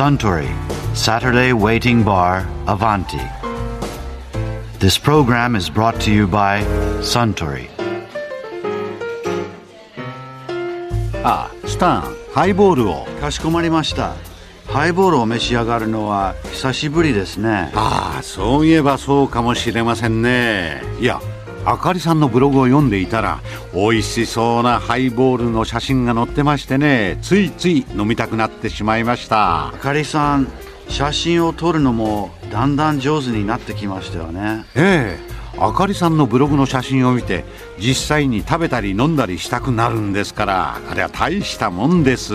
Suntory Saturday Waiting Bar Avanti. This program is brought to you by Suntory. あスタンハイボールをかしこまりました。ハイボールを召し上がるのは久しぶりですね。ああそういえばそうかもしれませんねいやあかりさんのブログを読んでいたら美味しそうなハイボールの写真が載ってましてね。ついつい飲みたくなってしまいました。あかりさん、写真を撮るのもだんだん上手になってきましたよね。ええ。あかりさんのブログの写真を見て実際に食べたり飲んだりしたくなるんですからあれは大したもんです。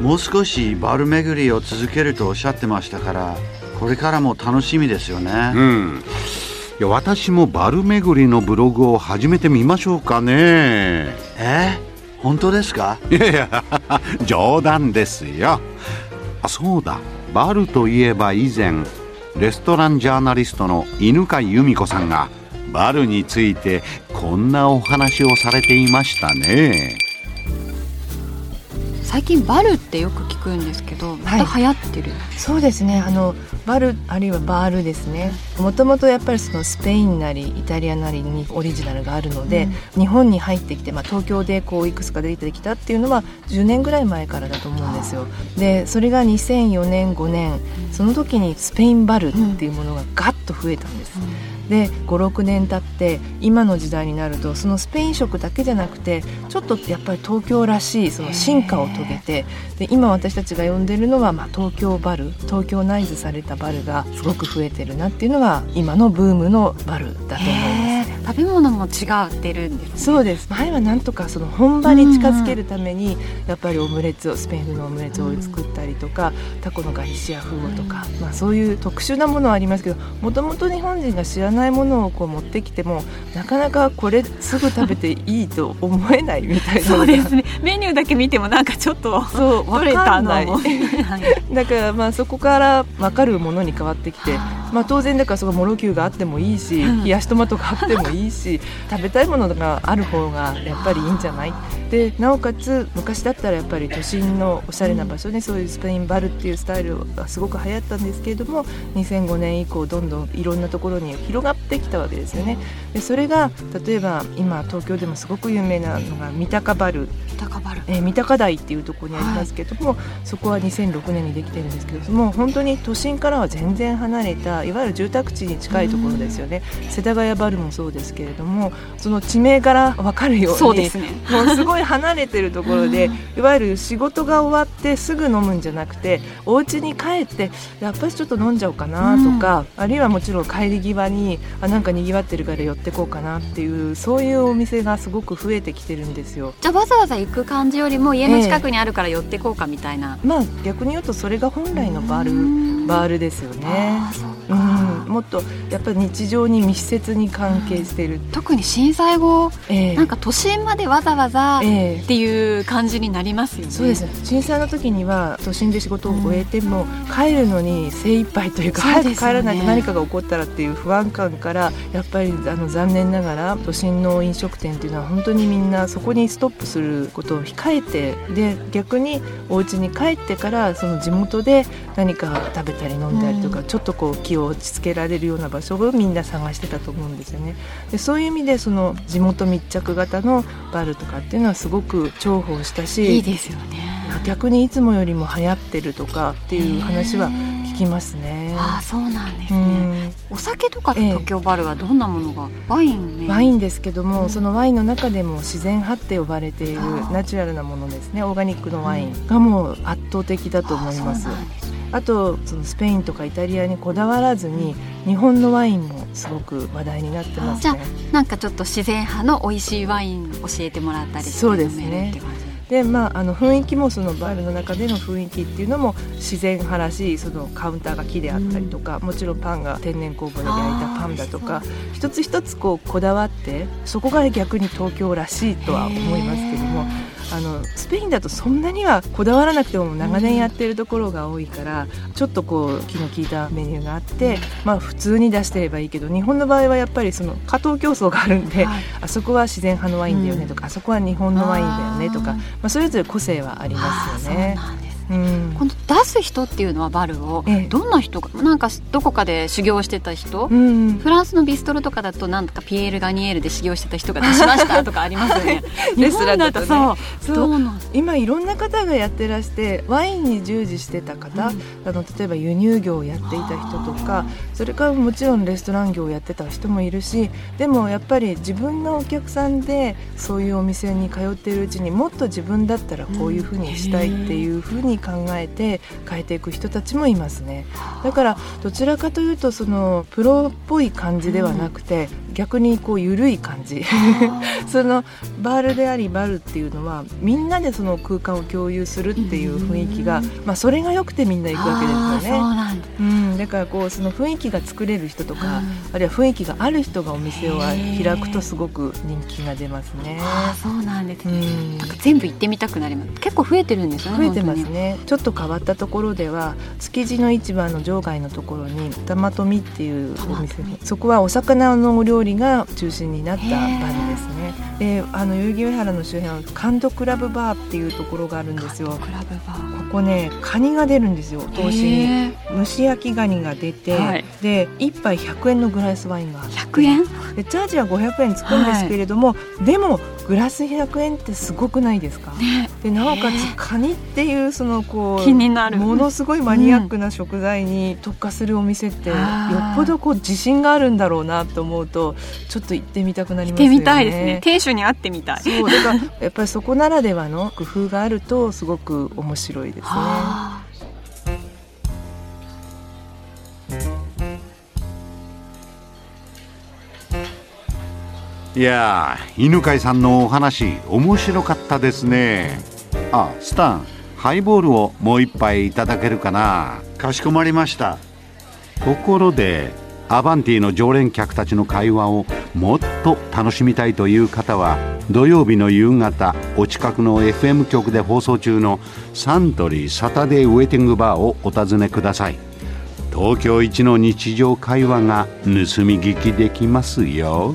もう少しバル巡りを続けるとおっしゃってましたから、これからも楽しみですよね。うんいや私もバル巡りのブログを始めてみましょうかね。え？本当ですか？いやいや 冗談ですよ。あそうだ。バルといえば以前レストランジャーナリストの犬飼由美子さんがバルについてこんなお話をされていましたね最近バルってよく聞くんですけどまた流行ってる、そうですね。あのバルあるいはバールですね。もともとやっぱりそのスペインなりイタリアなりにオリジナルがあるので、日本に入ってきて、まあ、東京でこういくつか出てきたっていうのは10年ぐらい前からだと思うんですよ。でそれが2004年5年。その時にスペインバルっていうものがガッと増えたんです、で56年経って今の時代になるとそのスペイン食だけじゃなくてちょっとやっぱり東京らしいその進化を遂げてで今私たちが呼んでるのは、まあ、東京バル東京ナイズされたバルがすごく増えてるなっていうのが今のブームのバルだと思います。食べ物も違ってるんですね。そうです。前はなんとかその本場に近づけるためにやっぱりオムレツをスペイン風のオムレツを作ったりとか、タコのガリシア風とか、まあ、そういう特殊なものはありますけどもともと日本人が知らないものをこう持ってきてもなかなかこれすぐ食べていいと思えないみたいな。そうですね。メニューだけ見てもなんかちょっとそう分かんない。だからまあそこから分かるものに変わってきて、まあ、当然だからそこモロキューがあってもいいし冷やしトマトがあってもいいし 食べたいものがある方がやっぱりいいんじゃない？でなおかつ昔だったらやっぱり都心のおしゃれな場所にそういうスペインバルっていうスタイルがすごく流行ったんですけれども2005年以降どんどんいろんなところに広がってきたわけですよね。でそれが例えば今東京でもすごく有名なのが三鷹バル。高バルえー三鷹台っていうところにありますけども、そこは2006年にできてるんですけども本当に都心からは全然離れたいわゆる住宅地に近いところですよね。世田谷バルもそうですけれどもその地名から分かるようにそうですね。もうすごい離れてるところで いわゆる仕事が終わってすぐ飲むんじゃなくてお家に帰ってやっぱりちょっと飲んじゃおうかなとか、あるいはもちろん帰り際にあなんかにぎわってるから寄ってこうかなっていうそういうお店がすごく増えてきてるんですよ。じゃあわざわざ行く感じよりも家の近くにあるから寄ってこうかみたいな、まあ逆に言うとそれが本来のバールバールですよね。あーそううん、もっとやっぱり日常に密接に関係してる、特に震災後ええ。なんか都心までわざわざっえ。えていう感じになりますよね。そうです。ね震災の時には都心で仕事を終えても、帰るのに精一杯というか早く帰らないと何かが起こったらっていう不安感からやっぱりあの残念ながら都心の飲食店っていうのは本当にみんなそこにストップすることを控えてで逆にお家に帰ってからその地元で何か食べたり飲んだりとか、ちょっとこう気を落ち着けられるような場所をみんな探してたと思うんですよね。でそういう意味でその地元密着型のバルとかっていうのはすごく重宝したしいいですよね。逆にいつもよりも流行ってるとかっていう話は聞きますね。ああそうなんですうね、ん。お酒とか東京バルはどんなものがワインねワインですけども、うん。そのワインの中でも自然派って呼ばれているナチュラルなものですね。オーガニックのワインがもう圧倒的だと思います。うなんあとそのスペインとかイタリアにこだわらずに日本のワインもすごく話題になってますじゃあねなんかちょっと自然派の美味しいワイン教えてもらったりそうですねでまああの雰囲気もそのバールの中での雰囲気っていうのも自然派らしいそのカウンターが木であったりとか、もちろんパンが天然酵母で焼いたパンだとか一つ一つこうこだわってそこが逆に東京らしいとは思いますけどもあのスペインだとそんなにはこだわらなくても長年やってるところが多いから、ちょっとこう気の利いたメニューがあって、まあ普通に出してればいいけど日本の場合はやっぱりその加藤競争があるんで、はい。あそこは自然派のワインだよねとか、あそこは日本のワインだよねとかまあ、それぞれ個性はありますよね。うなん。この出出す人っていうのはバルを、ええ。どんな人がなんかどこかで修行してた人、うんフランスのビストロとかだとなんとかピエール・ガニエールで修行してた人が出しましたとかありますよね。レストランだとねそう。そう。今いろんな方がやってらしてワインに従事してた方、あの例えば輸入業をやっていた人とかそれからもちろんレストラン業をやってた人もいるしでもやっぱり自分のお客さんでそういうお店に通っているうちにもっと自分だったらこういうふうにしたいっていうふうに考えて変えていく人たちもいますね。だからどちらかというとそのプロっぽい感じではなくて、逆にこう緩い感じ。そのバールでありバルっていうのはみんなでその空間を共有するっていう雰囲気が、まあ、それが良くてみんな行くわけですよあーそうんだ。うん、だからこうその雰囲気が作れる人とか、あるいは雰囲気がある人がお店を開くとすごく人気が出ますね。あー。そうなんですね、うん全部行ってみたくなります結構増えてるんですよね増えてます本当にね。ちょっと変わったところでは築地の市場の場外のところに玉富っていうお店そこはお魚のお料理が中心になったバルですね。であの代々木上原の周辺はカンドクラブバーっていうところがあるんですよ。クラブバー。ここねカニが出るんですよ投資に。蒸し焼きガニが出て、はい。で1杯100円のグラスワインがあって。100円？でチャージは500円つくんですけれども、でもグラス100円ってすごくないですか、ね。でなおかつカニっていうそのこう気になる。ものすごいマニアックな食材に特化するお店って、よっぽどこう自信があるんだろうなと思うとちょっと行ってみたくなりますよね。てみたいですね。店主に会ってみたい。そうだからやっぱりそこならではの工夫があるとすごく面白いですね。いやー犬飼さんのお話面白かったですね。あスタンハイボールをもう一杯いただけるかな。かしこまりました。ところでアバンティの常連客たちの会話をもっと楽しみたいという方は土曜日の夕方お近くの FM 局で放送中のサントリーサタデーウェイティングバーをお尋ねください。東京一の日常会話が盗み聞きできますよ